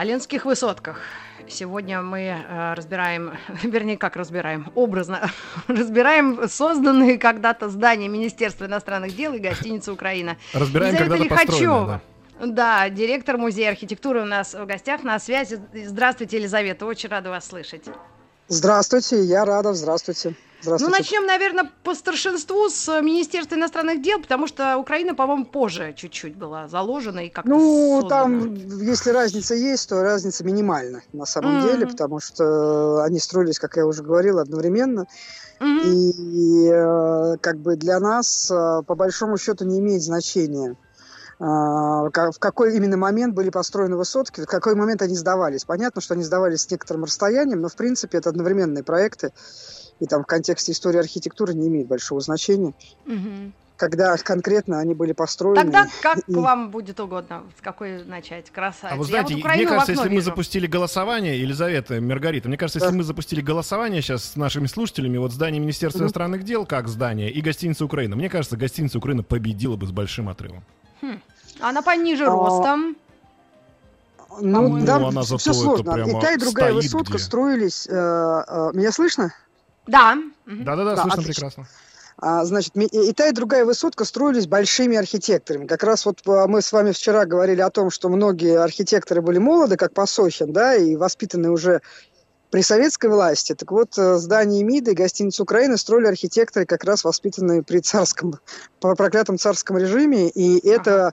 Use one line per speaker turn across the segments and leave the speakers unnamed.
Сталинских высотках. Сегодня мы э, разбираем, вернее, как разбираем, образно разбираем созданные когда-то здания Министерства иностранных дел и гостиницы Украина.
Разбираем когда-то построенное,
Лихачева. Да, директор музея архитектуры у нас в гостях на связи. Здравствуйте, Елизавета, очень рада вас слышать.
Здравствуйте, я рада, здравствуйте.
Ну,
Здравствуйте.
начнем, наверное, по старшинству с э, Министерства иностранных дел, потому что Украина, по-моему, позже чуть-чуть была заложена и как-то
Ну,
создана.
там, если разница есть, то разница минимальна на самом
Мгм.
деле, потому что они строились, как я уже говорила, одновременно.
Мгм.
И э, как бы для нас, э, по большому счету, не имеет значения, в какой именно момент были построены высотки, в какой момент они сдавались. Понятно, что они сдавались с некоторым расстоянием, но, в принципе, это одновременные проекты, и там в контексте истории архитектуры не имеет большого значения, когда конкретно они были построены.
Тогда как
и-
вам будет угодно, с какой начать? Красавец.
А вы
Я
знаете,
вот
мне кажется, если мы
вижу.
запустили голосование, Елизавета, Маргарита, мне кажется, если
Да.
мы запустили голосование сейчас с нашими слушателями, вот здание Министерства иностранных дел как здание и гостиница Украина, мне кажется, гостиница Украина победила бы с большим отрывом.
Она пониже
А,
ростом.
Ну,
По-моему.
да,
Ну, она зато
все сложно. И та, и другая высотка
где.
строились... э, э, меня слышно?
Да.
Да-да-да,
Да,
слышно
отлично.
прекрасно.
А, значит, и, та, и другая высотка строились большими архитекторами. Как раз вот а, мы с вами вчера говорили о том, что многие архитекторы были молоды, как Пасохин, да, и воспитаны уже при советской власти. Так вот, э, здание МИДа и гостиницу Украины строили архитекторы, как раз воспитанные при царском, по проклятом царском режиме, и это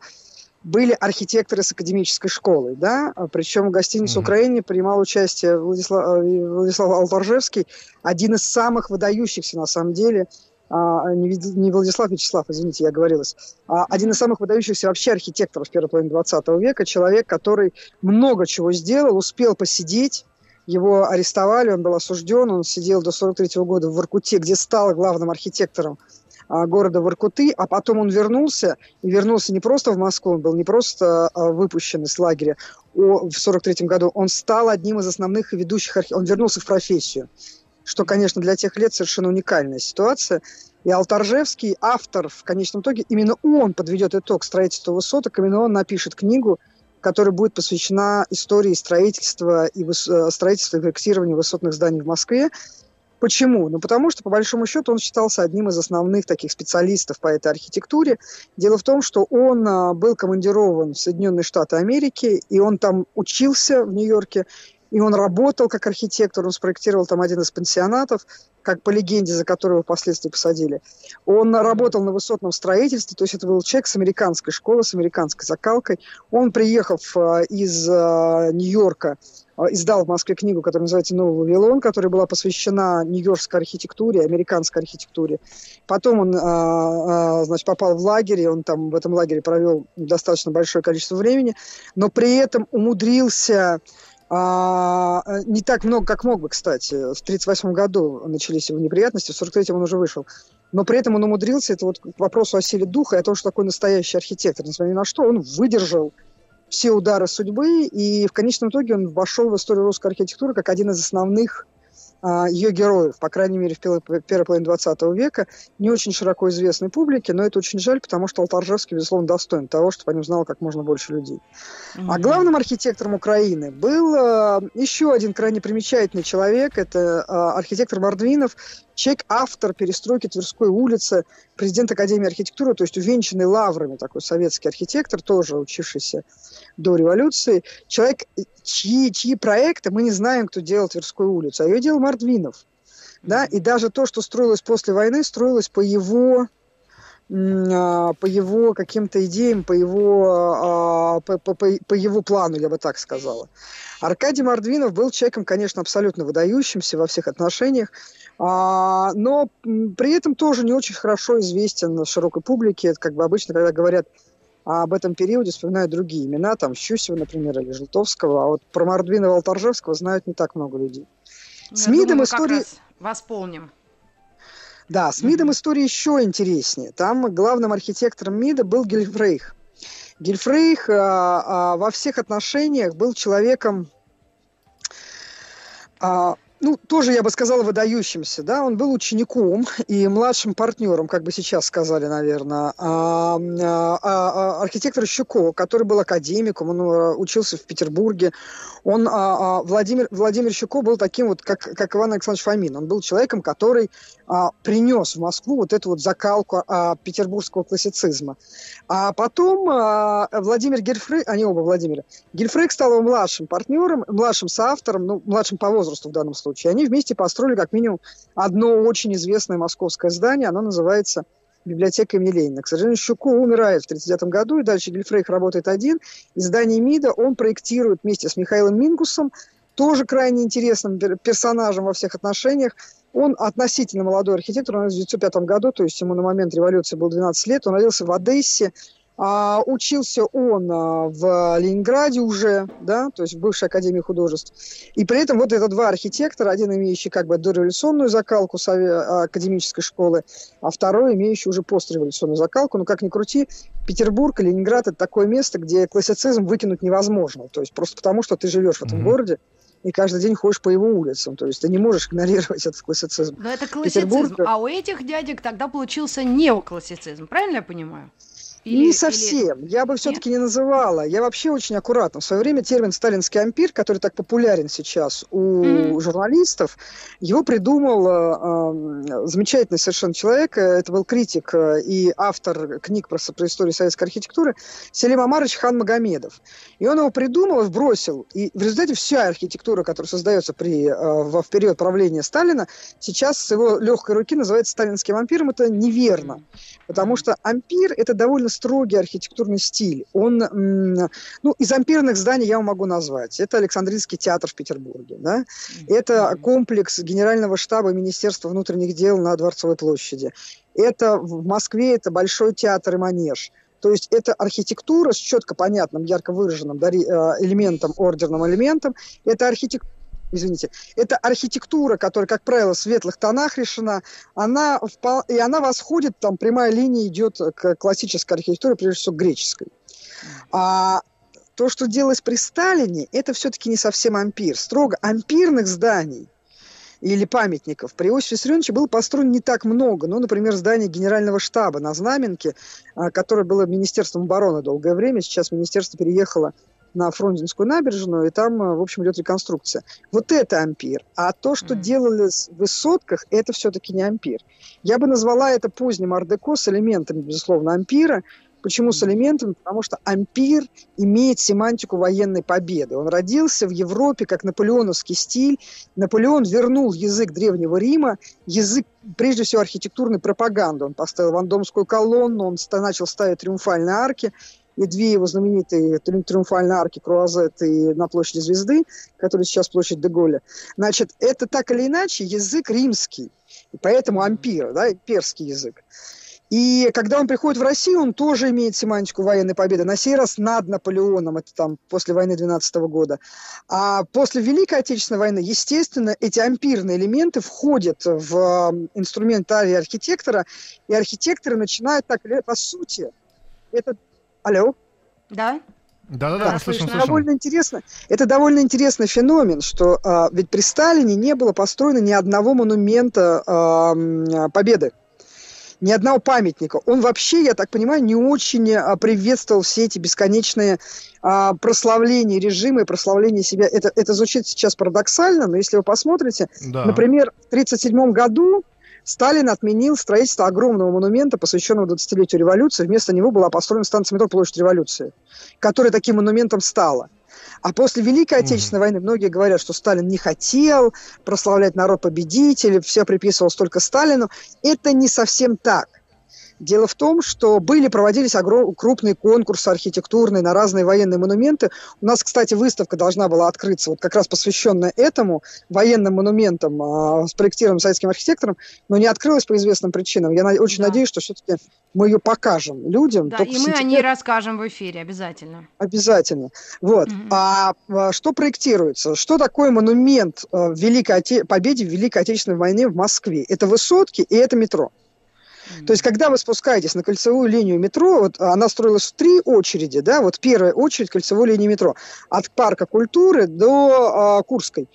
были архитекторы с академической школой, да, А причем в гостинице
Мгм.
Украине принимал участие Владислав, э, Владислав Алторжевский, один из самых выдающихся, на самом деле, а, не, не Владислав Вячеслав, извините, я оговорилась, а один из самых выдающихся вообще архитекторов первой половины 20 века, человек, который много чего сделал, успел посидеть, его арестовали, он был осужден, он сидел до 43 года в Воркуте, где стал главным архитектором города Воркуты, а потом он вернулся, и вернулся не просто в Москву, он был не просто а, выпущен из лагеря в 43 году, он стал одним из основных и ведущих, архи- он вернулся в профессию, что, конечно, для тех лет совершенно уникальная ситуация. И Алтаржевский, автор, в конечном итоге, именно он подведет итог строительства высоток, именно он напишет книгу, которая будет посвящена истории строительства и, выс- э, строительства и проектирования высотных зданий в Москве. Почему? Ну, потому что, по большому счету, он считался одним из основных таких специалистов по этой архитектуре. Дело в том, что он а, был командирован в Соединенные Штаты Америки, и он там учился в Нью-Йорке, и он работал как архитектор, он спроектировал там один из пансионатов, как по легенде, за которого впоследствии посадили. Он работал на высотном строительстве, то есть это был человек с американской школы, с американской закалкой. Он, приехав а, из а, Нью-Йорка, издал в Москве книгу, которая называется «Новый Вавилон», которая была посвящена нью-йоркской архитектуре, американской архитектуре. Потом он а, а, значит, попал в лагерь, и он там в этом лагере провел достаточно большое количество времени, но при этом умудрился а, не так много, как мог бы, кстати. В 1938 году начались его неприятности, в 1943 он уже вышел. Но при этом он умудрился, это вот к вопросу о силе духа и о том, что такой настоящий архитектор, несмотря ни на что, он выдержал все удары судьбы, и в конечном итоге он вошел в историю русской архитектуры как один из основных а, ее героев, по крайней мере, в первой, половине 20 века, не очень широко известной публике, но это очень жаль, потому что Алтаржевский, безусловно, достоин того, чтобы о нем знало как можно больше людей. А главным архитектором Украины был э, еще один крайне примечательный человек, это э, архитектор Мордвинов, человек, автор перестройки Тверской улицы, президент Академии архитектуры, то есть увенчанный лаврами такой советский архитектор, тоже учившийся до революции, человек, чьи, чьи проекты мы не знаем, кто делал Тверскую улицу, а ее делал Мордвинов. Да, и даже то, что строилось после войны, строилось по его по его каким-то идеям, по его, а, по, по- по- его плану, я бы так сказала. Аркадий Мордвинов был человеком, конечно, абсолютно выдающимся во всех отношениях, а, но при этом тоже не очень хорошо известен широкой публике. Это как бы обычно, когда говорят об этом периоде, вспоминают другие имена, там Щусева, например, или Желтовского, а вот про Мордвинова Алторжевского знают не так много людей.
Я
С МИДом
думаю, мы
истории-
как раз восполним.
Да, с МИДом история еще интереснее. Там главным архитектором МИДа был Гельфрейх. Гельфрейх а, а, во всех отношениях был человеком а, ну, тоже, я бы сказала, выдающимся, да, он был учеником и младшим партнером, как бы сейчас сказали, наверное, а, а, а, архитектор Щуко, который был академиком, он а, учился в Петербурге, он, а, а, Владимир, Владимир Щуко был таким вот, как, как Иван Александрович Фомин, он был человеком, который а, принес в Москву вот эту вот закалку а, петербургского классицизма. А потом а, Владимир Гельфрейк, они оба Владимира, Гельфрейк стал его младшим партнером, младшим соавтором, ну, младшим по возрасту в данном случае, случае. Они вместе построили как минимум одно очень известное московское здание. Оно называется библиотека имени Ленина. К сожалению, Щуко умирает в 1939 году, и дальше Гельфрейх работает один. Здание МИДа он проектирует вместе с Михаилом Мингусом, тоже крайне интересным персонажем во всех отношениях. Он относительно молодой архитектор, он в 1905 году, то есть ему на момент революции было 12 лет, он родился в Одессе, а, учился он а, в Ленинграде уже, да, то есть в бывшей Академии художеств. И при этом вот это два архитектора, один имеющий как бы дореволюционную закалку а, академической школы, а второй имеющий уже постреволюционную закалку. Но как ни крути, Петербург и Ленинград – это такое место, где классицизм выкинуть невозможно. То есть просто потому, что ты живешь в этом mm-hmm. городе, и каждый день ходишь по его улицам. То есть ты не можешь игнорировать этот классицизм.
Но это классицизм. Петербург... А у этих дядек тогда получился неоклассицизм. Правильно я понимаю?
Или, не совсем. Или... Я бы все-таки не называла. Я вообще очень аккуратно. В свое время термин «сталинский ампир», который так популярен сейчас у mm-hmm. журналистов, его придумал э, э, замечательный совершенно человек. Это был критик э, и автор книг про, про историю советской архитектуры Селим Амарович Хан Магомедов. И он его придумал, вбросил. И в результате вся архитектура, которая создается при, э, в, в период правления Сталина, сейчас с его легкой руки называется сталинским ампиром. Это неверно. Потому что ампир – это довольно строгий архитектурный стиль. Он, ну, из ампирных зданий я могу назвать. Это Александринский театр в Петербурге, да? Это комплекс Генерального штаба Министерства внутренних дел на Дворцовой площади. Это в Москве это Большой театр и манеж. То есть это архитектура с четко понятным, ярко выраженным э, элементом, ордерным элементом. Это архитектура извините, это архитектура, которая, как правило, в светлых тонах решена, она, и она восходит, там прямая линия идет к классической архитектуре, прежде всего греческой. А то, что делалось при Сталине, это все-таки не совсем ампир. Строго ампирных зданий или памятников при Иосифе Виссарионовиче было построено не так много. Ну, например, здание генерального штаба на Знаменке, а, которое было Министерством обороны долгое время, сейчас министерство переехало на Фрунзенскую набережную, и там, э, в общем, идет реконструкция. Вот это ампир. А то, что mm. делали в высотках, это все-таки не ампир. Я бы назвала это поздним ардеко с элементами, безусловно, ампира. Почему с элементами? Потому что ампир имеет семантику военной победы. Он родился в Европе как наполеоновский стиль. Наполеон вернул язык Древнего Рима, язык, прежде всего, архитектурной пропаганды. Он поставил вандомскую колонну, он начал ставить триумфальные арки и две его знаменитые триумфальные арки Круазет и на площади Звезды, которая сейчас площадь Деголя. Значит, это так или иначе язык римский, и поэтому ампир, да, перский язык. И когда он приходит в Россию, он тоже имеет семантику военной победы. На сей раз над Наполеоном, это там после войны 12 года. А после Великой Отечественной войны, естественно, эти ампирные элементы входят в инструментарий архитектора, и архитекторы начинают так, по сути, это Алло?
Да?
Да, да, да, мы слышим, слышим.
Довольно интересно. Это довольно интересный феномен, что а, ведь при Сталине не было построено ни одного монумента а, Победы, ни одного памятника. Он вообще, я так понимаю, не очень а, приветствовал все эти бесконечные а, прославления режима и прославления себя. Это, это звучит сейчас парадоксально, но если вы посмотрите, да. например, в 1937 году Сталин отменил строительство огромного монумента, посвященного 20-летию революции. Вместо него была построена станция метро «Площадь революции», которая таким монументом стала. А после Великой Отечественной войны многие говорят, что Сталин не хотел прославлять народ победителей, все приписывалось только Сталину. Это не совсем так. Дело в том, что были, проводились огром... крупные конкурсы архитектурные на разные военные монументы. У нас, кстати, выставка должна была открыться, вот как раз посвященная этому, военным монументам, э, спроектированным советским архитектором, но не открылась по известным причинам. Я на... очень
Да.
надеюсь, что все-таки мы ее покажем людям.
Да, и мы о
сентябре.
ней расскажем в эфире обязательно.
Обязательно. Вот.
Мгм.
А, а что проектируется? Что такое монумент э, Великой Оте- победе в Великой Отечественной войне в Москве? Это высотки и это метро. То есть, когда вы спускаетесь на кольцевую линию метро, вот она строилась в три очереди, да, вот первая очередь кольцевой линии метро, от парка культуры до а, Курской.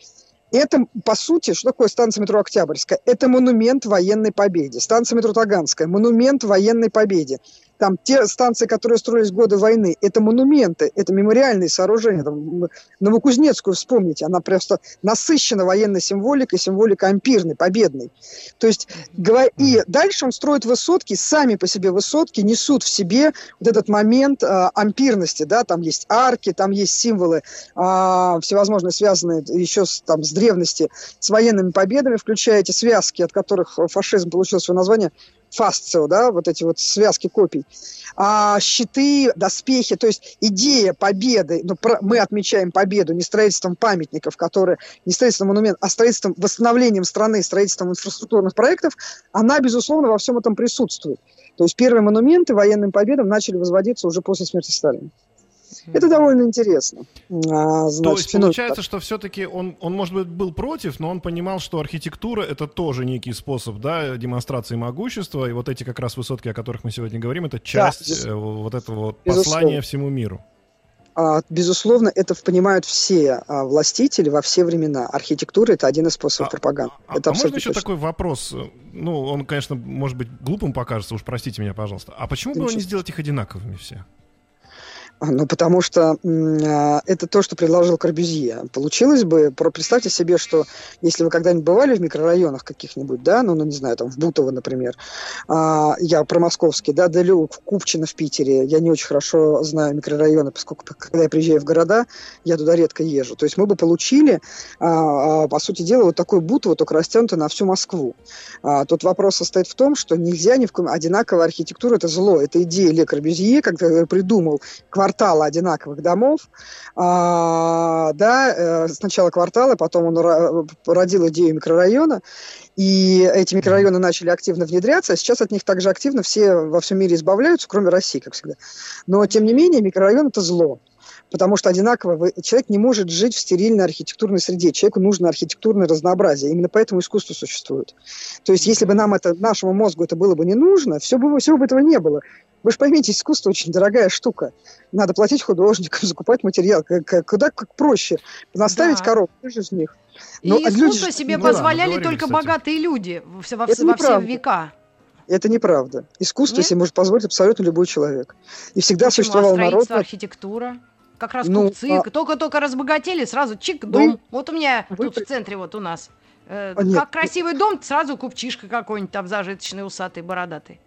Это, по сути, что такое станция метро Октябрьская? Это монумент военной победе. Станция метро Таганская – монумент военной победе. Там те станции, которые строились в годы войны, это монументы, это мемориальные сооружения. Там, Новокузнецкую вспомните, она просто насыщена военной символикой, символикой ампирной, победной. То есть, и дальше он строит высотки, сами по себе высотки несут в себе вот этот момент а, ампирности, да, там есть арки, там есть символы а, всевозможные, связанные еще с, там, с древности, с военными победами, включая эти связки, от которых фашизм получил свое название, фасцио, да, вот эти вот связки копий, а, щиты, доспехи, то есть идея победы, ну, про- мы отмечаем победу не строительством памятников, которые, не строительством монументов, а строительством, восстановлением страны, строительством инфраструктурных проектов, она, безусловно, во всем этом присутствует. То есть первые монументы военным победам начали возводиться уже после смерти Сталина. Это довольно интересно. А,
То
значит,
есть
феномен-
получается, что все-таки он, он, может быть, был против, но он понимал, что архитектура это тоже некий способ да, демонстрации могущества. И вот эти как раз высотки, о которых мы сегодня говорим, это часть
безус-
э, вот этого вот послания всему миру.
А, Безусловно, это понимают все а, властители во все времена. Архитектура – это один из способов
А-
пропаганды.
А,
это
а можно еще
точно.
такой вопрос? Ну, он, конечно, может быть глупым покажется, уж простите меня, пожалуйста. А почему
Да
было не сделать их одинаковыми все?
Ну, потому что а, это то, что предложил Корбюзье. Получилось бы, представьте себе, что если вы когда-нибудь бывали в микрорайонах каких-нибудь, да, ну, ну, не знаю, там, в Бутово, например, а, я про московский, да, Далю, Купчино в Питере, я не очень хорошо знаю микрорайоны, поскольку когда я приезжаю в города, я туда редко езжу. То есть мы бы получили, а, по сути дела, вот такой Бутово, только растянутое на всю Москву. Тут вопрос состоит в том, что нельзя ни в коем... Одинаковая архитектура – это зло. Это идея Ле Корбюзье, когда придумал кварталы одинаковых домов. А, да, э, сначала кварталы, потом он ра- родил идею микрорайона. И эти микрорайоны начали активно внедряться, а сейчас от них также активно все во всем мире избавляются, кроме России, как всегда. Но, тем не менее, микрорайон – это зло. Потому что одинаково вы- человек не может жить в стерильной архитектурной среде. Человеку нужно архитектурное разнообразие. Именно поэтому искусство существует. То есть, если бы нам это, нашему мозгу это было бы не нужно, все бы, всего бы этого не было. Вы же поймите, искусство очень дорогая штука. Надо платить художникам, закупать материал. Как- как- Куда как проще. Наставить
Да.
выжить в них.
И
Ну, а люди
искусство себе
ну
позволяли
говорили,
только
кстати.
богатые люди во все, во все- во все века.
Это неправда. Искусство
Нет?
себе может позволить абсолютно любой человек. И всегда
Почему? А
существовал народ.
строительство, архитектура. Как раз
Ну,
купцы,
а-
только-только разбогатели, сразу чик, дом. вот у меня
вы
тут в центре вот у нас. Э,
А, нет,
как красивый дом, сразу купчишка какой-нибудь там зажиточный, усатый, бородатый.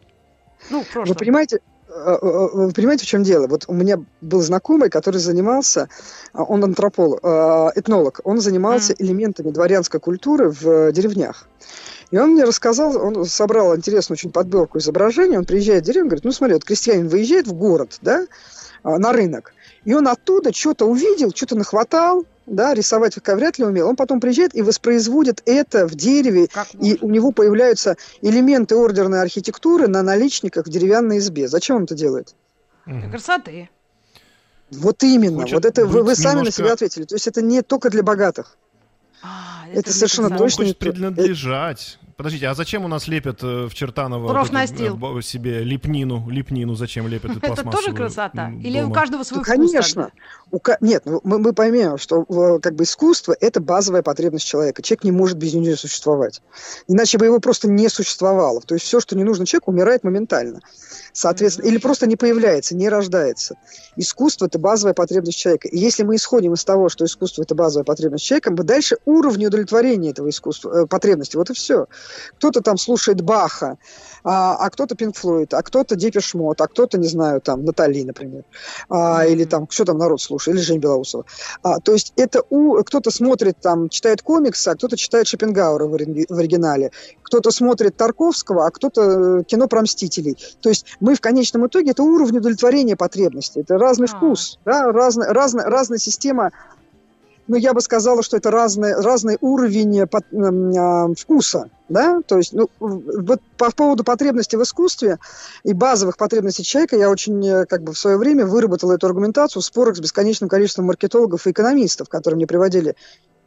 Ну, в прошлом.
Вы понимаете, э, э, вы понимаете, в чем дело? Вот у меня был знакомый, который занимался, а, он антрополог, этнолог, он занимался
Мгм.
элементами дворянской культуры в э, деревнях. И он мне рассказал, он собрал интересную очень подборку изображений, он приезжает в деревню, говорит, ну смотри, вот крестьянин выезжает в город, да, а, на рынок, и он оттуда что-то увидел, что-то нахватал, да, рисовать как вряд ли умел, он потом приезжает и воспроизводит это в дереве,
Как
и
можно?
у него появляются элементы ордерной архитектуры на наличниках в деревянной избе. Зачем он это делает?
Для красоты.
Вот именно.
Хочет
вот это вы, вы сами на
немножко-
себя ответили. То есть это не только для богатых.
А,
Это
не
совершенно.
Ну, он
точно
хочет
не то.
принадлежать. Подождите, а зачем у нас лепят э, в Чертаново
Профнастил.
э, себе лепнину? Лепнину зачем лепят
Это тоже красота? Или у каждого свой вкус
конечно. Нет, ну, мы, поймем, что э, как бы искусство – это базовая потребность человека. Человек не может без нее существовать. Иначе бы его просто не существовало. То есть все, что не нужно человеку, умирает моментально. Соответственно, или просто не появляется, не рождается. Искусство – это базовая потребность человека. И если мы исходим из того, что искусство – это базовая потребность человека, мы дальше уровни удовлетворения этого искусства, потребности. Вот и все. Кто-то там слушает Баха, а, а кто-то Pink Floyd, а кто-то Depeche Mode, а кто-то, не знаю, там, Натали, например. А, mm-hmm. Или там, что там народ слушает, или Жень Белоусова. А, то есть это у... Кто-то смотрит там, читает комиксы, а кто-то читает Шопенгауэра в, в оригинале. Кто-то смотрит Тарковского, а кто-то э, кино про Мстителей. То есть мы в конечном итоге, это уровень удовлетворения потребностей. Это разный mm-hmm. вкус, да, разная, разная, разная система ну, я бы сказала, что это разный, разный уровень э, э, вкуса, да, то есть, ну, вот по поводу потребностей в искусстве и базовых потребностей человека я очень, э, как бы, в свое время выработала эту аргументацию в спорах с бесконечным количеством маркетологов и экономистов, которые мне приводили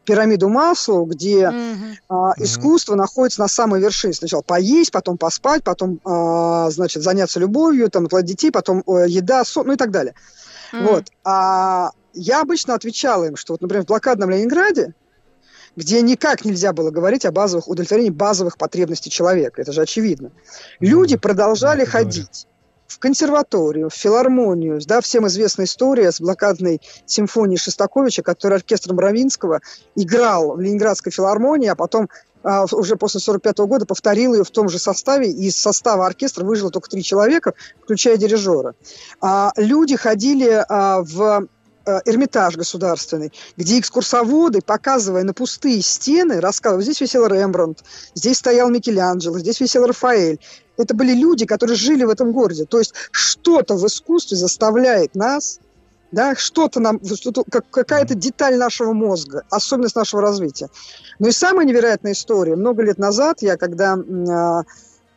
пирамиду Маслоу, где mm-hmm. а, искусство mm-hmm. находится на самой вершине. Сначала поесть, потом поспать, потом, а, значит, заняться любовью, там, плодить детей, потом а, еда, сон, ну и так далее. Mm-hmm. Вот. А я обычно отвечала им, что вот, например, в блокадном Ленинграде, где никак нельзя было говорить о базовых удовлетворении базовых потребностей человека, это же очевидно. Люди продолжали это ходить в консерваторию, в филармонию, да, всем известная история с блокадной симфонией Шостаковича, который оркестром Равинского играл в Ленинградской филармонии, а потом а, уже после 45 года повторил ее в том же составе, и из состава оркестра выжило только три человека, включая дирижера. А, люди ходили а, в Эрмитаж государственный, где экскурсоводы, показывая на пустые стены, рассказывали, здесь висел Рембрандт, здесь стоял Микеланджело, здесь висел Рафаэль. Это были люди, которые жили в этом городе. То есть что-то в искусстве заставляет нас да, что-то нам, что как, какая-то деталь нашего мозга, особенность нашего развития. Ну и самая невероятная история. Много лет назад я, когда э,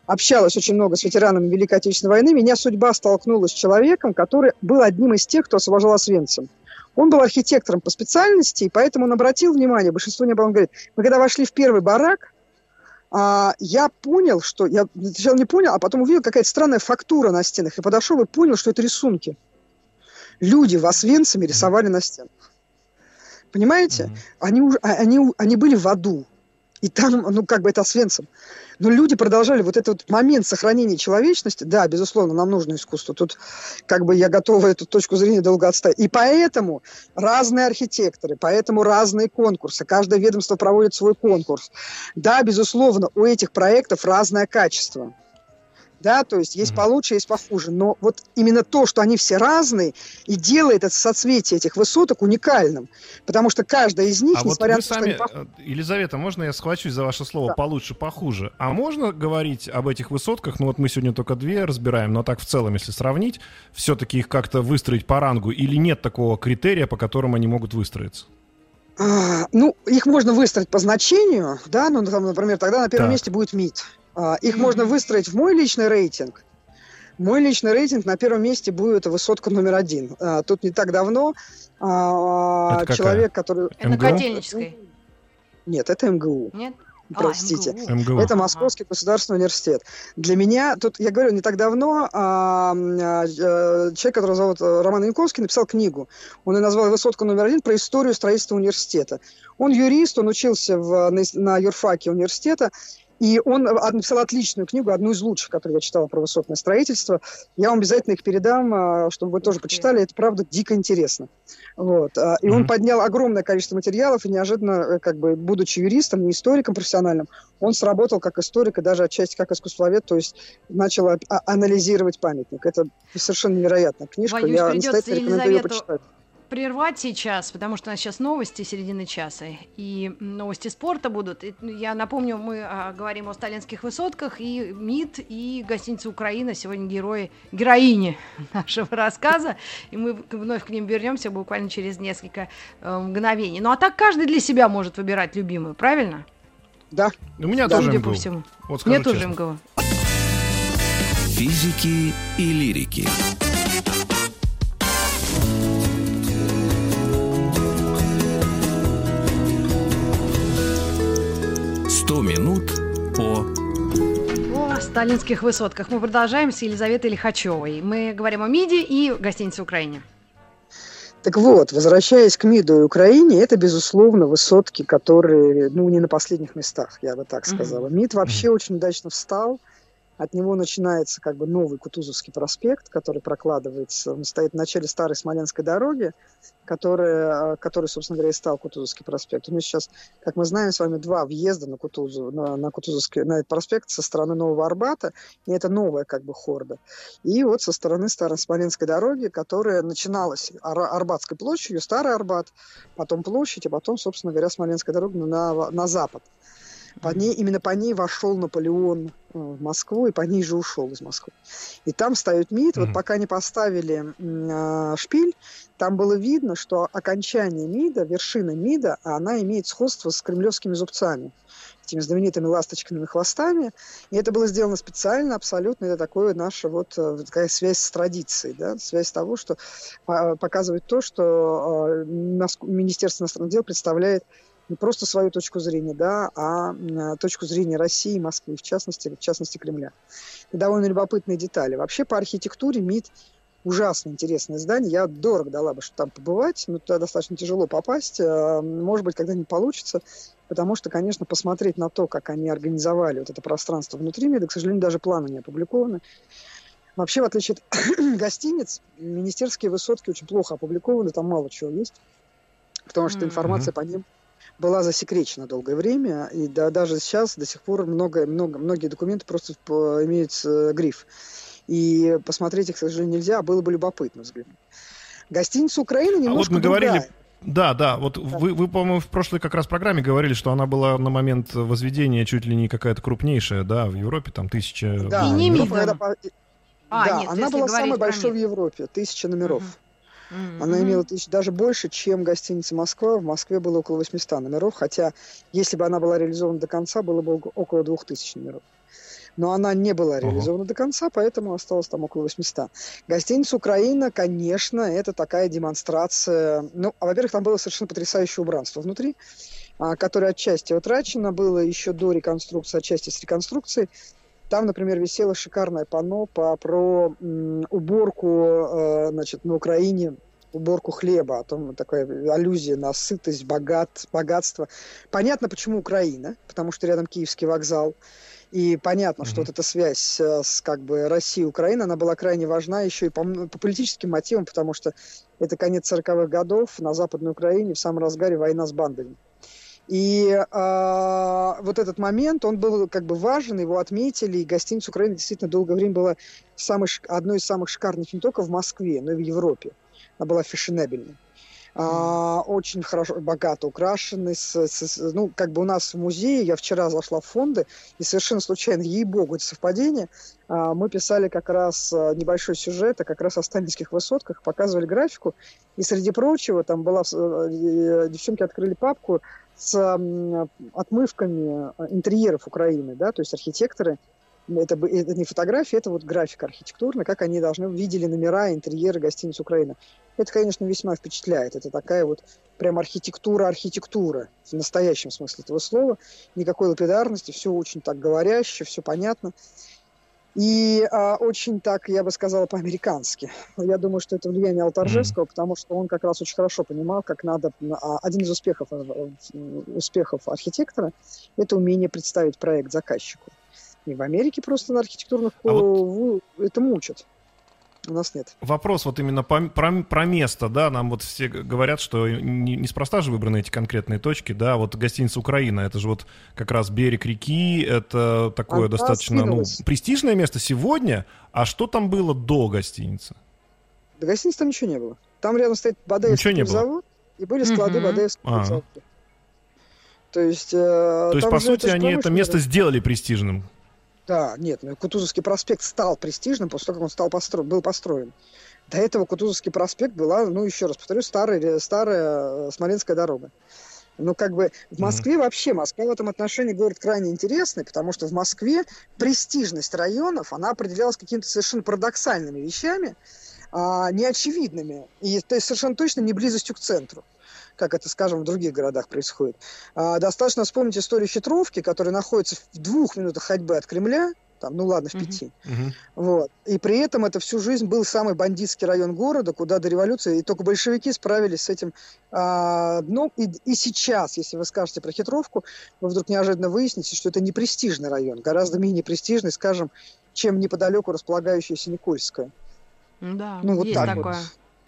общалась очень много с ветеранами Великой Отечественной войны, меня судьба столкнула с человеком, который был одним из тех, кто освобождал Освенцим. Он был архитектором по специальности, и поэтому он обратил внимание, большинство не было, он говорит, мы когда вошли в первый барак, а, я понял, что, я сначала не понял, а потом увидел какая-то странная фактура на стенах, и подошел и понял, что это рисунки. Люди в Освенциме рисовали на стенах. Понимаете? Mm-hmm. Они, а, они, они были в аду. И там, ну, как бы это Освенцим. Но люди продолжали вот этот момент сохранения человечности. Да, безусловно, нам нужно искусство. Тут как бы я готова эту точку зрения долго отставить. И поэтому разные архитекторы, поэтому разные конкурсы. Каждое ведомство проводит свой конкурс. Да, безусловно, у этих проектов разное качество да, то есть есть получше, есть похуже, но вот именно то, что они все разные, и делает это соцветие этих высоток уникальным, потому что каждая из них,
а несмотря вот на то, сами, что они... Э, Елизавета, можно я схвачусь за ваше слово да. получше, похуже? А можно говорить об этих высотках, ну вот мы сегодня только две разбираем, но так в целом, если сравнить, все-таки их как-то выстроить по рангу, или нет такого критерия, по которому они могут выстроиться?
А, ну, их можно выстроить по значению, да, ну, там, например, тогда на первом так. месте будет МИД. А, их можно выстроить в мой личный рейтинг. Мой личный рейтинг на первом месте будет высотка номер один. А, тут не так давно а, человек, который...
Это Котельнической?
Нет, это МГУ.
Нет?
Простите. А, МГУ. Это Московский государственный университет. Для меня, тут, я говорю, не так давно а, а, человек, которого зовут Роман Янковский, написал книгу. Он ее назвал «Высотка номер один» про историю строительства университета. Он юрист, он учился в, на, на юрфаке университета, и он написал отличную книгу, одну из лучших, которую я читала про высотное строительство. Я вам обязательно их передам, а, чтобы вы тоже почитали. Это, правда, дико интересно. Вот. А, и он поднял огромное количество материалов, и неожиданно, э, как бы, будучи юристом, не историком профессиональным, он сработал как историк и даже отчасти как искусствовед, то есть начал а, анализировать памятник. Это совершенно невероятная книжка.
Боюсь, я настоятельно рекомендую ее почитать прервать сейчас, потому что у нас сейчас новости середины часа, и новости спорта будут. И я напомню, мы а, говорим о сталинских высотках, и МИД, и гостиница Украина сегодня герои, героини нашего рассказа, и мы вновь к ним вернемся буквально через несколько э, мгновений. Ну а так каждый для себя может выбирать любимую, правильно?
Да.
У меня да. тоже
МГУ. по всему. Вот Мне тоже МГУ.
Физики и лирики.
Сталинских высотках. Мы продолжаем с Елизаветой Лихачевой. Мы говорим о МИДе и гостинице Украине.
Так вот, возвращаясь к МИДу и Украине, это, безусловно, высотки, которые, ну, не на последних местах, я бы так сказала. Mm-hmm. МИД вообще mm-hmm. очень удачно встал. От него начинается как бы новый Кутузовский проспект, который прокладывается, он стоит в начале старой Смоленской дороги, который, который собственно говоря, и стал Кутузовский проспект. У нас сейчас, как мы знаем с вами, два въезда на, Кутузов, на, на, Кутузовский, на этот проспект со стороны Нового Арбата, и это новая как бы хорда. И вот со стороны старой Смоленской дороги, которая начиналась Ар Арбатской площадью, Старый Арбат, потом площадь, а потом, собственно говоря, Смоленская дорога на, на запад. По ней, именно по ней вошел Наполеон э, в Москву и по ней же ушел из Москвы. И там ставят МИД. Mm-hmm. Вот пока не поставили э, шпиль, там было видно, что окончание МИДа, вершина МИДа, она имеет сходство с кремлевскими зубцами этими знаменитыми ласточкиными хвостами. И это было сделано специально, абсолютно. Это такое наша вот э, такая связь с традицией, да? связь того, что показывает то, что э, Министерство иностранных дел представляет не просто свою точку зрения, да, а точку зрения России и Москвы, в частности, в частности Кремля. И довольно любопытные детали. Вообще по архитектуре МИД ужасно интересное здание. Я дорого дала бы, чтобы там побывать, но туда достаточно тяжело попасть. Э, может быть, когда-нибудь получится, потому что, конечно, посмотреть на то, как они организовали вот это пространство внутри МИДа, к сожалению, даже планы не опубликованы. Вообще, в отличие от гостиниц, министерские высотки очень плохо опубликованы, там мало чего есть, потому что информация mm-hmm. по ним была засекречена долгое время, и да, даже сейчас до сих пор много, много, многие документы просто имеют э, гриф. И посмотреть их, к сожалению, нельзя, а было бы любопытно взглянуть. Гостиница Украины немножко
А вот мы
другая.
говорили да, да, вот да. вы, вы, по-моему, в прошлой как раз программе говорили, что она была на момент возведения чуть ли не какая-то крупнейшая, да, в Европе, там тысяча...
Да, и не Европа, а, да нет, она была самой большой в Европе, тысяча номеров. Угу. Mm-hmm. Она имела тысяч, даже больше, чем гостиница Москва. В Москве было около 800 номеров, хотя если бы она была реализована до конца, было бы около 2000 номеров. Но она не была реализована uh-huh. до конца, поэтому осталось там около 800. Гостиница «Украина», конечно, это такая демонстрация... Ну, а, во-первых, там было совершенно потрясающее убранство внутри, а, которое отчасти утрачено было еще до реконструкции, отчасти с реконструкцией. Там, например, висело шикарное панно по, про м, уборку э, значит, на Украине, уборку хлеба, о том, такая аллюзия на сытость, богат, богатство. Понятно, почему Украина, потому что рядом Киевский вокзал. И понятно, mm-hmm. что вот эта связь э, с как бы Россией и Украиной, она была крайне важна еще и по, по политическим мотивам, потому что это конец 40-х годов на Западной Украине, в самом разгаре война с бандами. И э, вот этот момент, он был как бы важен, его отметили, и гостиница Украины действительно долгое время была самой, одной из самых шикарных не только в Москве, но и в Европе. Она была фешенебельной. А, очень хорошо, богато украшены. С, с, ну, как бы у нас в музее, я вчера зашла в фонды, и совершенно случайно, ей-богу, это совпадение, а, мы писали как раз а, небольшой сюжет, а как раз о сталинских высотках, показывали графику, и среди прочего там была, э, девчонки открыли папку с отмывками э, интерьеров Украины, да, то есть архитекторы, это, это не фотография, это вот графика архитектурная, как они должны видели номера, интерьеры гостиниц Украины. Это, конечно, весьма впечатляет. Это такая вот прям архитектура-архитектура в настоящем смысле этого слова. Никакой лапидарности, все очень так говоряще, все понятно. И а, очень так, я бы сказала, по-американски. Я думаю, что это влияние Алтаржевского, потому что он как раз очень хорошо понимал, как надо... А, один из успехов, э, успехов архитектора – это умение представить проект заказчику. И в Америке просто на архитектурных а вот... это мучат. У нас нет.
Вопрос вот именно по, про, про место, да, нам вот все говорят, что не, неспроста же выбраны эти конкретные точки, да, вот гостиница Украина, это же вот как раз берег реки, это такое Она достаточно, ну, престижное место сегодня, а что там было до гостиницы?
До гостиницы там ничего не было. Там рядом стоит Бадаевский завод, и были склады mm-hmm. Бадаевского завода.
То есть... Э, То есть, по сути, они это место сделали престижным.
Да, нет, ну, Кутузовский проспект стал престижным после того, как он стал постро... был построен. До этого Кутузовский проспект была, ну, еще раз повторю, старая, старая э, Смоленская дорога. Ну, как бы в Москве mm-hmm. вообще, Москва в этом отношении город крайне интересный, потому что в Москве престижность районов, она определялась какими-то совершенно парадоксальными вещами, а, неочевидными, и то есть совершенно точно не близостью к центру как это, скажем, в других городах происходит. А, достаточно вспомнить историю хитровки, которая находится в двух минутах ходьбы от Кремля, там, ну ладно, в пяти. Uh-huh. Вот. И при этом это всю жизнь был самый бандитский район города, куда до революции, и только большевики справились с этим а, дном. И, и сейчас, если вы скажете про хитровку, вы вдруг неожиданно выясните, что это не престижный район, гораздо менее престижный, скажем, чем неподалеку располагающаяся Никольская.
Да,
Ну, вот
есть
так
такое.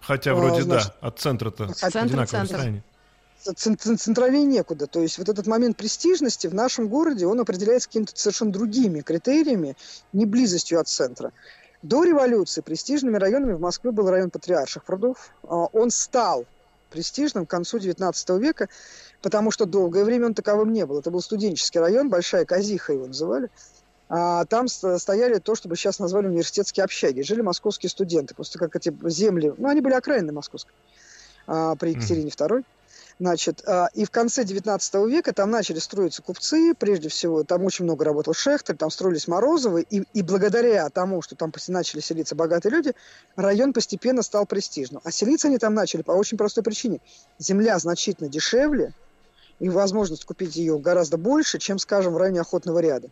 Хотя
А,
вроде
значит,
да, от центра-то
Центр,
одинаковое
центр.
расстояние.
Цен- цен- Центровее некуда. То есть вот этот момент престижности в нашем городе, он определяется какими-то совершенно другими критериями, не близостью от центра. До революции престижными районами в Москве был район Патриарших прудов. А, Он стал престижным к концу XIX века, потому что долгое время он таковым не был. Это был студенческий район, Большая Казиха его называли. А там стояли то, что бы сейчас назвали университетские общаги. Жили московские студенты. После как эти земли, ну, они были окраины московской а, при Екатерине II. Значит, а, и в конце 19 века там начали строиться купцы, прежде всего, там очень много работал Шехтер, там строились Морозовы, и, и благодаря тому, что там начали селиться богатые люди, район постепенно стал престижным. А селиться они там начали по очень простой причине. Земля значительно дешевле, и возможность купить ее гораздо больше, чем, скажем, в районе Охотного ряда.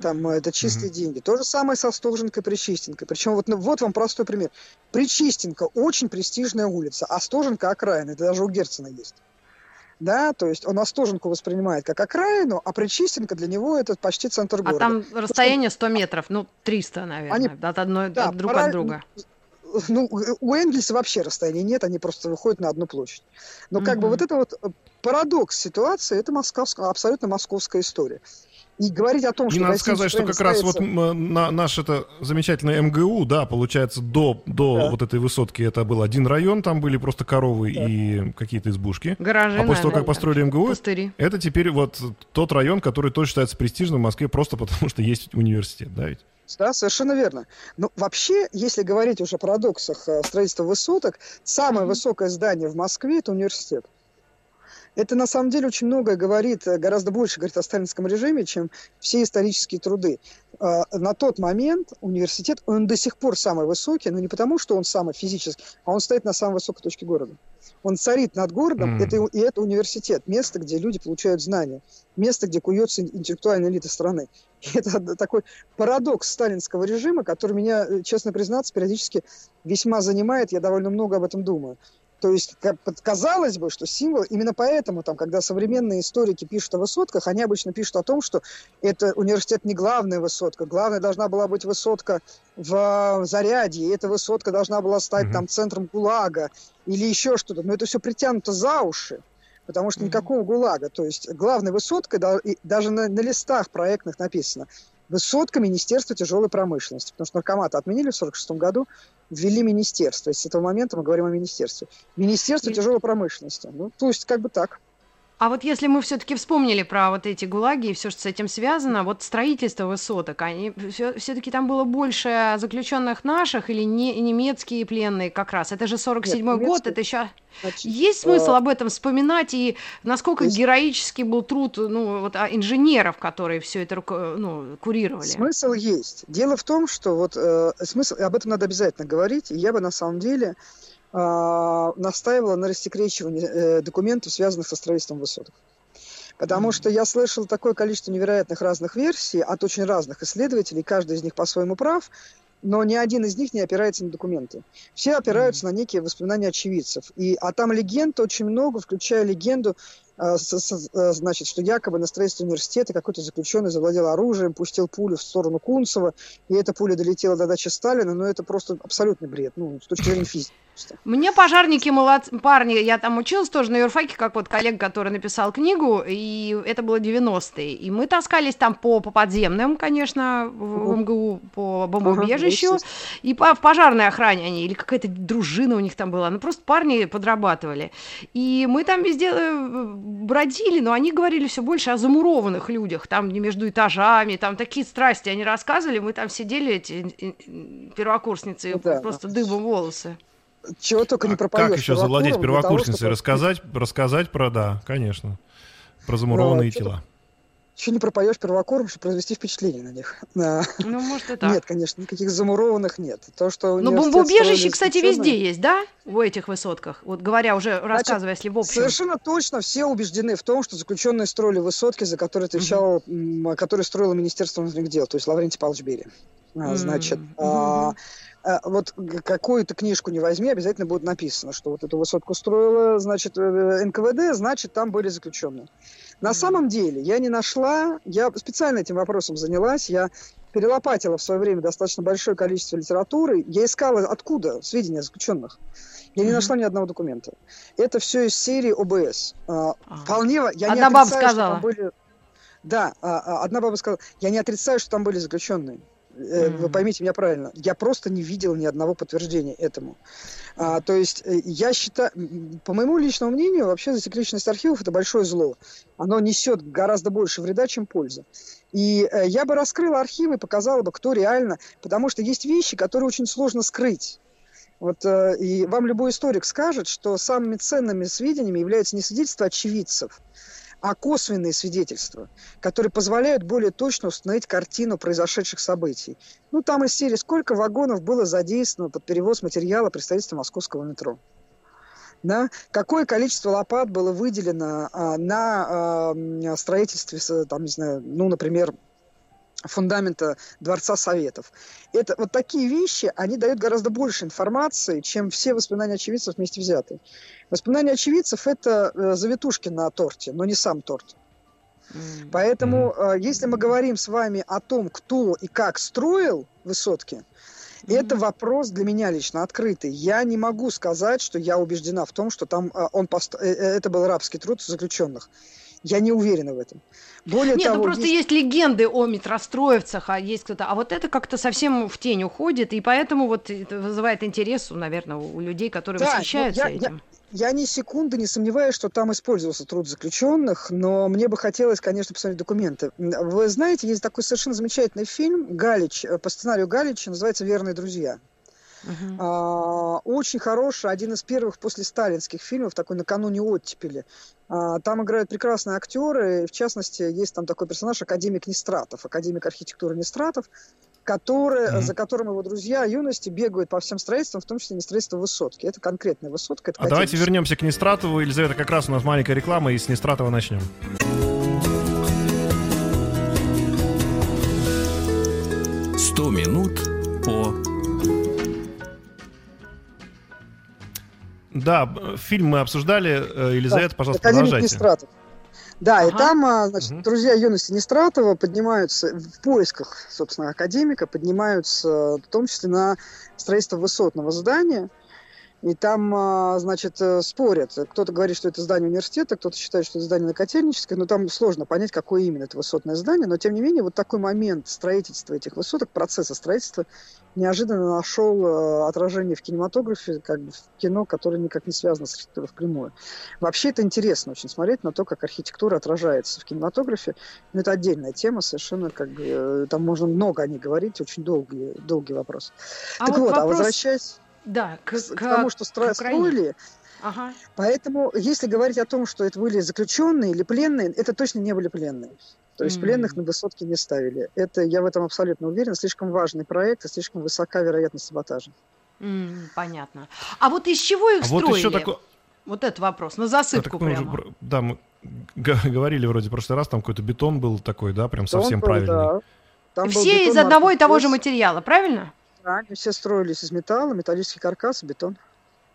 Там э, это чистые деньги. То же самое со Стоженкой, Причистенкой. Причем вот, ну, вот вам простой пример. Причистенка очень престижная улица, а Стоженка окраина. Это даже у Герцена есть. Да, то есть он Остоженку воспринимает как окраину, а Причистенка для него это почти центр
А
города.
там расстояние 100 метров, ну, 300, наверное,
Они-
от одной
Да,
от друг
пора-
от друга.
ну, у Энгельса вообще расстояния нет, они просто выходят на одну площадь. Но как бы вот это вот э, парадокс ситуации, это московская, абсолютно московская история. И говорить о том,
И
что
надо
гостиница
сказать, что как раз вот
ставится-
на, наш это замечательный МГУ, да, получается, до, до
Да.
вот этой высотки это был один район, там были просто коровы и какие-то избушки.
Гаражи,
А после того, как построили МГУ,
пустыри.
это теперь вот тот район, который тоже считается престижным в Москве просто потому, что есть университет, да ведь?
Да, совершенно верно. Но вообще, если говорить уже о парадоксах э, строительства высоток, самое высокое здание в Москве – это университет. Это на самом деле очень многое говорит, э, гораздо больше говорит о сталинском режиме, чем все исторические труды. Э, На тот момент университет, он до сих пор самый высокий, но не потому, что он самый физический, а он стоит на самой высокой точке города. Он царит над городом,
Мгм.
это, и это университет, место, где люди получают знания, место, где куется интеллектуальная элита страны. И это такой парадокс сталинского режима, который меня, э, честно признаться, периодически весьма занимает, я довольно много об этом думаю. То есть, как, казалось бы, что символ, именно поэтому, там, когда современные историки пишут о высотках, они обычно пишут о том, что это университет не главная высотка, главная должна была быть высотка в э, Зарядье, и эта высотка должна была стать
Мгм.
там центром ГУЛАГа или еще что-то. Но это все притянуто за уши, потому что никакого ГУЛАГа. То есть главной высоткой, даже на, на листах проектных написано, высотка Министерства тяжелой промышленности, потому что наркоматы отменили в 1946 году, ввели министерство. И с этого момента мы говорим о министерстве. Министерство тяжелой промышленности. Ну, то есть как бы так.
А вот если мы все-таки вспомнили про вот эти гулаги и все, что с этим связано, вот строительство высоток, они все-таки там было больше заключенных наших или не, немецкие пленные как раз? Это же 47-й год, это еще
Значит,
есть смысл
а,
об этом вспоминать и насколько
есть.
героический был труд ну, вот, а, инженеров, которые все это ну, курировали?
Смысл есть. Дело в том, что вот э, смысл, об этом надо обязательно говорить, и я бы на самом деле э, настаивала на рассекречивании э, документов, связанных со строительством высоток. Потому что я слышал такое количество невероятных разных версий от очень разных исследователей, каждый из них по-своему прав, но ни один из них не опирается на документы. Все опираются на некие воспоминания очевидцев. И, а там легенд очень много, включая легенду, э, с- с- э, значит, что якобы на строительстве университета какой-то заключенный завладел оружием, пустил пулю в сторону Кунцева, и эта пуля долетела до дачи Сталина, но это просто абсолютный бред, ну, с точки зрения физики. Просто.
Мне пожарники молодцы, парни, я там училась тоже на юрфаке, как вот коллега, который написал книгу, и это было 90-е. И мы таскались там по, по подземным, конечно, в, МГУ, по бомбоубежищу,
Ага,
и по, в пожарной охране они, или какая-то дружина у них там была. Ну, просто парни подрабатывали. И мы там везде э, бродили, но они говорили все больше о замурованных людях, там не между этажами, там такие страсти они рассказывали, мы там сидели, эти первокурсницы,
Ну да.
просто дымом волосы.
Чего только не
А
пропоешь.
как еще завладеть
того,
первокурсницей?
чтобы-
Рассказать, рассказать про, да, конечно. Про замурованные
что-то-
тела.
Чего не пропоешь первокуром, чтобы произвести впечатление на них.
Ну, может, и так.
Нет, конечно, никаких замурованных нет. То, что университет
бомбоубежище, кстати, везде есть, да? В этих высотках. Вот говоря уже, рассказывая, если в общем.
Совершенно точно все убеждены в том, что заключенные строили высотки, за которые отвечал, м, которые строило Министерство внутренних дел, то есть Лаврентий Павлович Берия. А, Значит, а, а, вот какую-то книжку не возьми, обязательно будет написано, что вот эту высотку строила, значит, э, НКВД, значит, там были заключенные. На самом деле я не нашла, я специально этим вопросом занялась, я перелопатила в свое время достаточно большое количество литературы, я искала откуда сведения о заключенных. Я не нашла ни одного документа. Это все из серии ОБС. А,
А.
Вполне, я
Одна
не
баба
отрицаю, что
сказала.
там были... Да, а, а, одна баба сказала, я не отрицаю, что там были заключенные. Э, Вы поймите меня правильно. Я просто не видел ни одного подтверждения этому. А, то есть э, я считаю, по моему личному мнению, вообще засекреченность архивов это большое зло. Оно несет гораздо больше вреда, чем пользы. И э, я бы раскрыла архивы и показала бы, кто реально, потому что есть вещи, которые очень сложно скрыть. Вот, э, и вам любой историк скажет, что самыми ценными сведениями являются не свидетельства очевидцев, а косвенные свидетельства, которые позволяют более точно установить картину произошедших событий. Ну, там из серии «Сколько вагонов было задействовано под перевоз материала при строительстве московского метро?» Да? Какое количество лопат было выделено а, на а, строительстве, там, не знаю, ну, например, фундамента Дворца Советов. Это вот такие вещи, они дают гораздо больше информации, чем все воспоминания очевидцев вместе взятые. Воспоминания очевидцев – это э, завитушки на торте, но не сам торт. Поэтому, э, если мы говорим с вами о том, кто и как строил высотки, это вопрос для меня лично открытый. Я не могу сказать, что я убеждена в том, что там э, он пост... это был рабский труд заключенных. Я не уверена в этом. Более
Нет,
того,
ну просто есть... легенды о метростроевцах, а есть кто-то. А вот это как-то совсем в тень уходит, и поэтому вот это вызывает интерес, наверное, у людей, которые
Да, ну,
восхищаются
я- я-
этим.
Я ни секунды не сомневаюсь, что там использовался труд заключенных, но мне бы хотелось, конечно, посмотреть документы. Вы знаете, есть такой совершенно замечательный фильм Галич, э, по сценарию Галича, называется «Верные друзья». А, очень хороший, один из первых после сталинских фильмов, такой накануне оттепели. А, там играют прекрасные актеры, в частности, есть там такой персонаж, академик Нестратов, академик архитектуры Нестратов, который,
Мгм.
за которым его друзья юности бегают по всем строительствам, в том числе не строительство высотки. Это конкретная высотка. Это
А давайте
академическая.
вернемся к Нестратову. Елизавета, как раз у нас маленькая реклама, и с Нестратова начнем.
«Сто минут по...»
Да, фильм мы обсуждали. Э, Елизавета,
Да,
пожалуйста,
Академик
продолжайте.
Нестратов. Да, и
Ага.
там, а, значит,
Мгм.
друзья юности Нестратова поднимаются в поисках, собственно, академика, поднимаются в том числе на строительство высотного здания. И там, а, значит, э, спорят. Кто-то говорит, что это здание университета, кто-то считает, что это здание на Котельнической, но там сложно понять, какое именно это высотное здание. Но, тем не менее, вот такой момент строительства этих высоток, процесса строительства, неожиданно нашел э, отражение в кинематографе, как бы в кино, которое никак не связано с архитектурой впрямую. Вообще это интересно очень смотреть на то, как архитектура отражается в кинематографе. Но это отдельная тема, совершенно как бы, э, там можно много о ней говорить, очень долгий, долгий вопрос.
А
так
вот
вот, а
вопрос,
возвращаясь
да, к,
к,
к-
к тому, что стро-
к
строили,
Ага.
поэтому если говорить о том, что это были заключенные или пленные, это точно не были пленные. То есть
М.
пленных на высотке не ставили. Это, я в этом абсолютно уверен, слишком важный проект и слишком высока вероятность саботажа.
М, понятно. А вот из чего их
А вот
строили?
еще такой...
Вот этот вопрос, на
а,
засыпку
так уже
прямо.
про- да, мы г- говорили вроде в прошлый раз, там какой-то бетон был такой, да, прям
То он
совсем
был,
правильный.
да. Там был
Все из
бетон,
одного и того же материала, правильно?
Они все строились из металла, металлический каркас, бетон.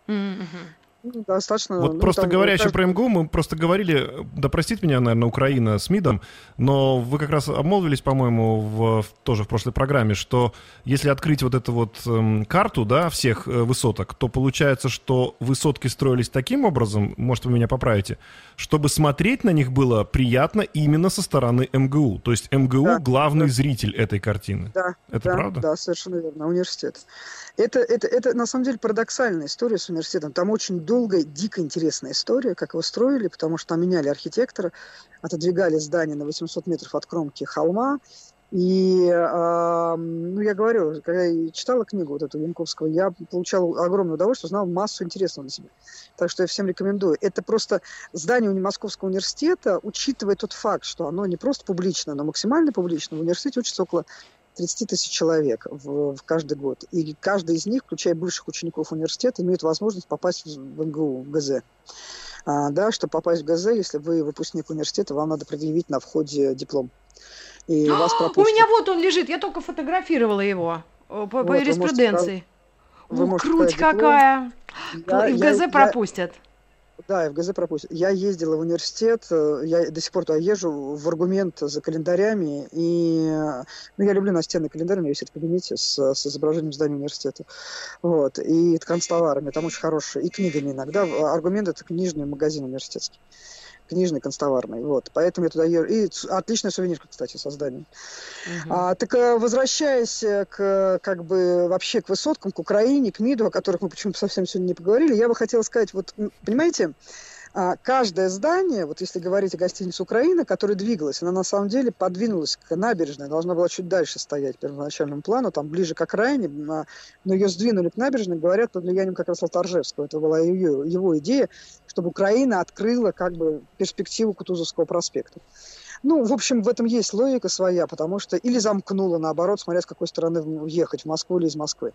М, мгм.
Ну, достаточно.
Вот
ну,
просто
там
говоря еще
каждый-
про МГУ, мы просто говорили, да простит меня, наверное, Украина с МИДом, но вы как раз обмолвились, по-моему, в, в- тоже в прошлой программе, что если открыть вот эту вот эм, карту, да, всех э, высоток, то получается, что высотки строились таким образом, может, вы меня поправите, чтобы смотреть на них было приятно именно со стороны МГУ. То есть МГУ
Да,
главный
да.
зритель этой картины.
Да,
Это
да,
правда?
Да, совершенно верно. Университет. Это, это, это на самом деле парадоксальная история с университетом. Там очень долгая, дико интересная история, как его строили, потому что там меняли архитектора, отодвигали здание на 800 метров от кромки холма. И, а, ну, я говорю, когда я читала книгу вот эту Янковского, я получал огромное удовольствие, узнал массу интересного для себя. Так что я всем рекомендую. Это просто здание Московского университета, учитывая тот факт, что оно не просто публичное, но максимально публичное. В университете учатся около 30 тысяч человек в, в каждый год. И каждый из них, включая бывших учеников университета, имеет возможность попасть в, в МГУ, в ГЗ. А, да, чтобы попасть в ГЗ, если вы выпускник университета, вам надо предъявить на входе диплом. И вас
У
пропустят.
меня вот он лежит, я только фотографировала его э, по, по
Вот, можете
юриспруденции.
вы можете
круть
сказать диплом.
какая!
Я-
И в
я-
ГЗ
я-
пропустят.
Да, ФГЗ пропустит. Я ездила в университет, э, я до сих пор туда езжу в аргумент за календарями, и ну, я люблю настенный календарь, у меня есть в кабинете с, с изображением здания университета. Вот. И канцтоварами, там очень хорошие, и книгами иногда. Аргумент – это книжный магазин университетский книжный, констоварный. Вот. Поэтому я туда езжу. И отличная сувенирка, кстати, создание. Угу. А, так э, возвращаясь к, как бы, вообще к высоткам, к Украине, к МИДу, о которых мы почему-то совсем сегодня не поговорили, я бы хотела сказать, вот, понимаете, каждое здание, вот если говорить о гостинице Украина, которая двигалась, она на самом деле подвинулась к набережной, должна была чуть дальше стоять первоначальному плану, там ближе к окраине, но ее сдвинули к набережной, говорят, под влиянием как раз Алтаржевского. Это была его, его идея, чтобы Украина открыла как бы перспективу Кутузовского проспекта. Ну, в общем, в этом есть логика своя, потому что или замкнула, наоборот, смотря с какой стороны ехать, в Москву или из Москвы.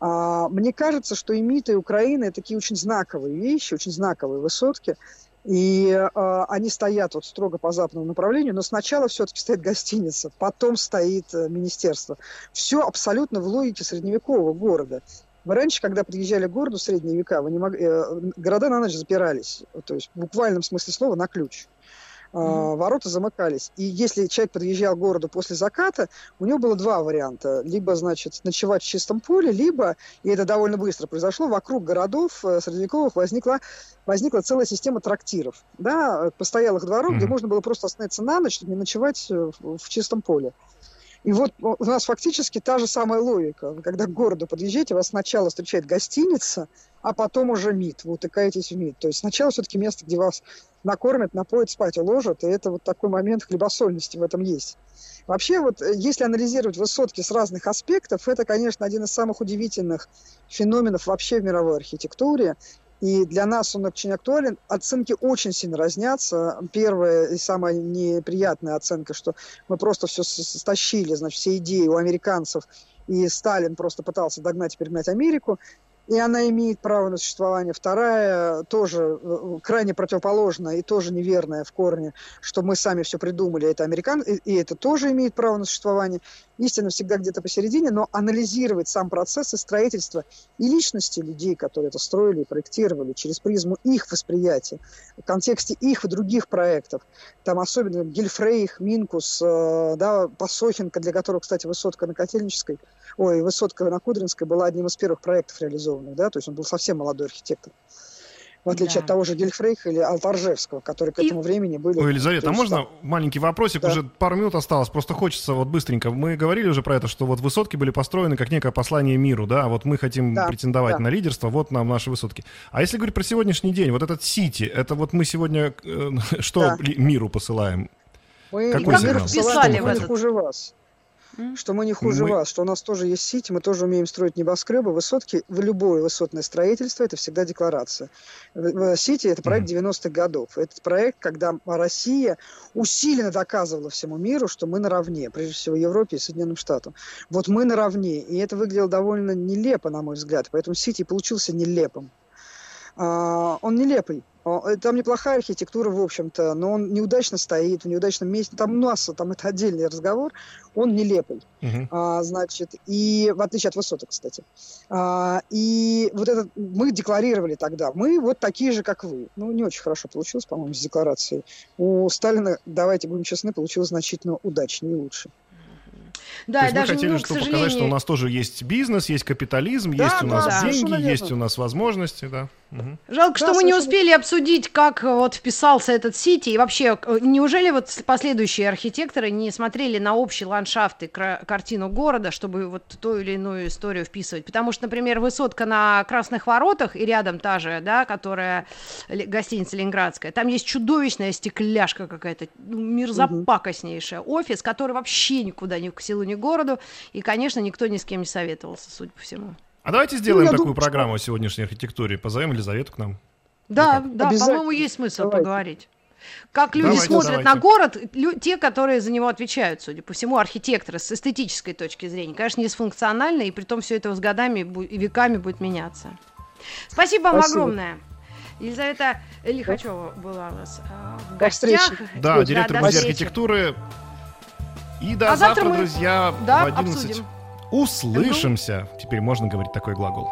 А, мне кажется, что и МИД, и Украина – такие очень знаковые вещи, очень знаковые высотки, и э, они стоят вот строго по западному направлению, но сначала все-таки стоит гостиница, потом стоит э, министерство. Все абсолютно в логике средневекового города. Вы раньше, когда подъезжали к городу в средние века, вы не мог... э, города на ночь запирались, то есть в буквальном смысле слова на ключ. Mm-hmm. Ворота замыкались. И если человек подъезжал к городу после заката, у него было два варианта. Либо, значит, ночевать в чистом поле, либо, и это довольно быстро произошло, вокруг городов э, средневековых возникла, возникла целая система трактиров, да, постоялых дворов, mm-hmm. где можно было просто остановиться на ночь, не ночевать э, в чистом поле. И вот у нас фактически та же самая логика. когда к городу подъезжаете, вас сначала встречает гостиница, а потом уже МИД. Вы утыкаетесь в МИД. То есть сначала все-таки место, где вас накормят, напоят, спать уложат. И это вот такой момент хлебосольности в этом есть. Вообще, вот э, если анализировать высотки с разных аспектов, это, конечно, один из самых удивительных феноменов вообще в мировой архитектуре. И для нас он очень актуален. Оценки очень сильно разнятся. Первая и самая неприятная оценка, что мы просто все стащили, значит, все идеи у американцев, и Сталин просто пытался догнать и перегнать Америку и она имеет право на существование. Вторая тоже э, крайне противоположная и тоже неверная в корне, что мы сами все придумали, это американ, и, и это тоже имеет право на существование. Истина всегда где-то посередине, но анализировать сам процесс и строительства и личности людей, которые это строили и проектировали, через призму их восприятия, в контексте их и других проектов. Там особенно Гельфрейх, Минкус, э, да, Посохенко, для которого, кстати, высотка на Котельнической – ой, высотка на Кудринской была одним из первых проектов реализованных, да, то есть он был совсем молодой архитектор. В отличие да. от того же Гельфрейха или Алтаржевского, которые к этому и... времени были...
Ой, Елизавета, а можно там... маленький вопросик? Да. Уже пару минут осталось, просто хочется вот быстренько. Мы говорили уже про это, что вот высотки были построены как некое послание миру, да, вот мы хотим да. претендовать да. на лидерство, вот нам наши высотки. А если говорить про сегодняшний день, вот этот Сити, это вот мы сегодня э, что да. миру посылаем?
Мы Какой как их вписали в этот... хуже вас что мы не хуже мы... вас, что у нас тоже есть сити, мы тоже умеем строить небоскребы, высотки, в любое высотное строительство это всегда декларация. Сити это проект mm 90-х годов. Этот проект, когда Россия усиленно доказывала всему миру, что мы наравне, прежде всего Европе и Соединенным Штатам. Вот мы наравне, и это выглядело довольно нелепо, на мой взгляд, поэтому Сити получился нелепым. А, он нелепый. Э, там неплохая архитектура, в общем-то, но он неудачно стоит, в неудачном месте. Там масса, там это отдельный разговор. Он нелепый. Uh-huh. А, значит, и в отличие от высоток, кстати. А, и вот это мы декларировали тогда. Мы вот такие же, как вы. Ну, не очень хорошо получилось, по-моему, с декларацией. У Сталина, давайте будем честны, получилось значительно удачнее и лучше.
Да, То есть мы хотели, чтобы сожалению... показать, что у нас тоже есть бизнес, есть капитализм, да, есть у нас да, деньги, есть у нас возможности, да.
Угу. Жалко, да, что мы не успели обсудить, как э, вот вписался этот Сити. И вообще, э, неужели вот последующие архитекторы не смотрели на общий ландшафт и картину города, чтобы вот ту или иную историю вписывать? Потому что, например, высотка на Красных Воротах и рядом та же, да, которая гостиница Ленинградская, там есть чудовищная стекляшка какая-то, ну, мерзопакостнейшая. Угу. Офис, который вообще никуда ни к селу, ни к городу. И, конечно, никто ни с кем не советовался, судя по всему.
А давайте сделаем ну, такую думаю, программу что... о сегодняшней архитектуре. Позовем Елизавету к нам.
Да, ну, да, по-моему, есть смысл давайте. поговорить. Как люди давайте, смотрят давайте. на город, лю- те, которые за него отвечают, судя по всему, архитекторы с эстетической точки зрения. Конечно, не с функциональной, и при том все это с годами и веками будет меняться. Спасибо вам Спасибо. огромное. Елизавета Лихачева была у нас э, в гостях.
Да, директор да, музея архитектуры. И до а завтра, завтра мы... друзья, да, в 11. Обсудим. Услышимся. Теперь можно говорить такой глагол.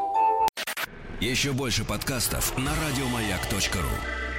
Еще больше подкастов на радиомаяк.ру.